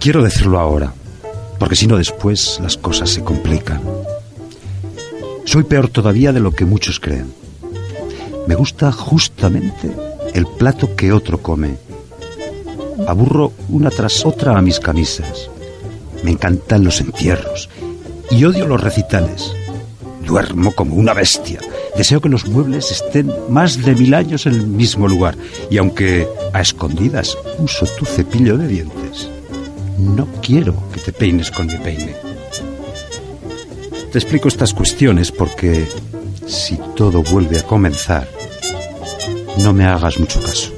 Quiero decirlo ahora, porque si no después las cosas se complican. Soy peor todavía de lo que muchos creen. Me gusta justamente el plato que otro come. Aburro una tras otra a mis camisas. Me encantan los entierros y odio los recitales. Duermo como una bestia. Deseo que los muebles estén más de mil años en el mismo lugar. Y aunque a escondidas uso tu cepillo de dientes, no quiero que te peines con mi peine. Te explico estas cuestiones porque si todo vuelve a comenzar, no me hagas mucho caso.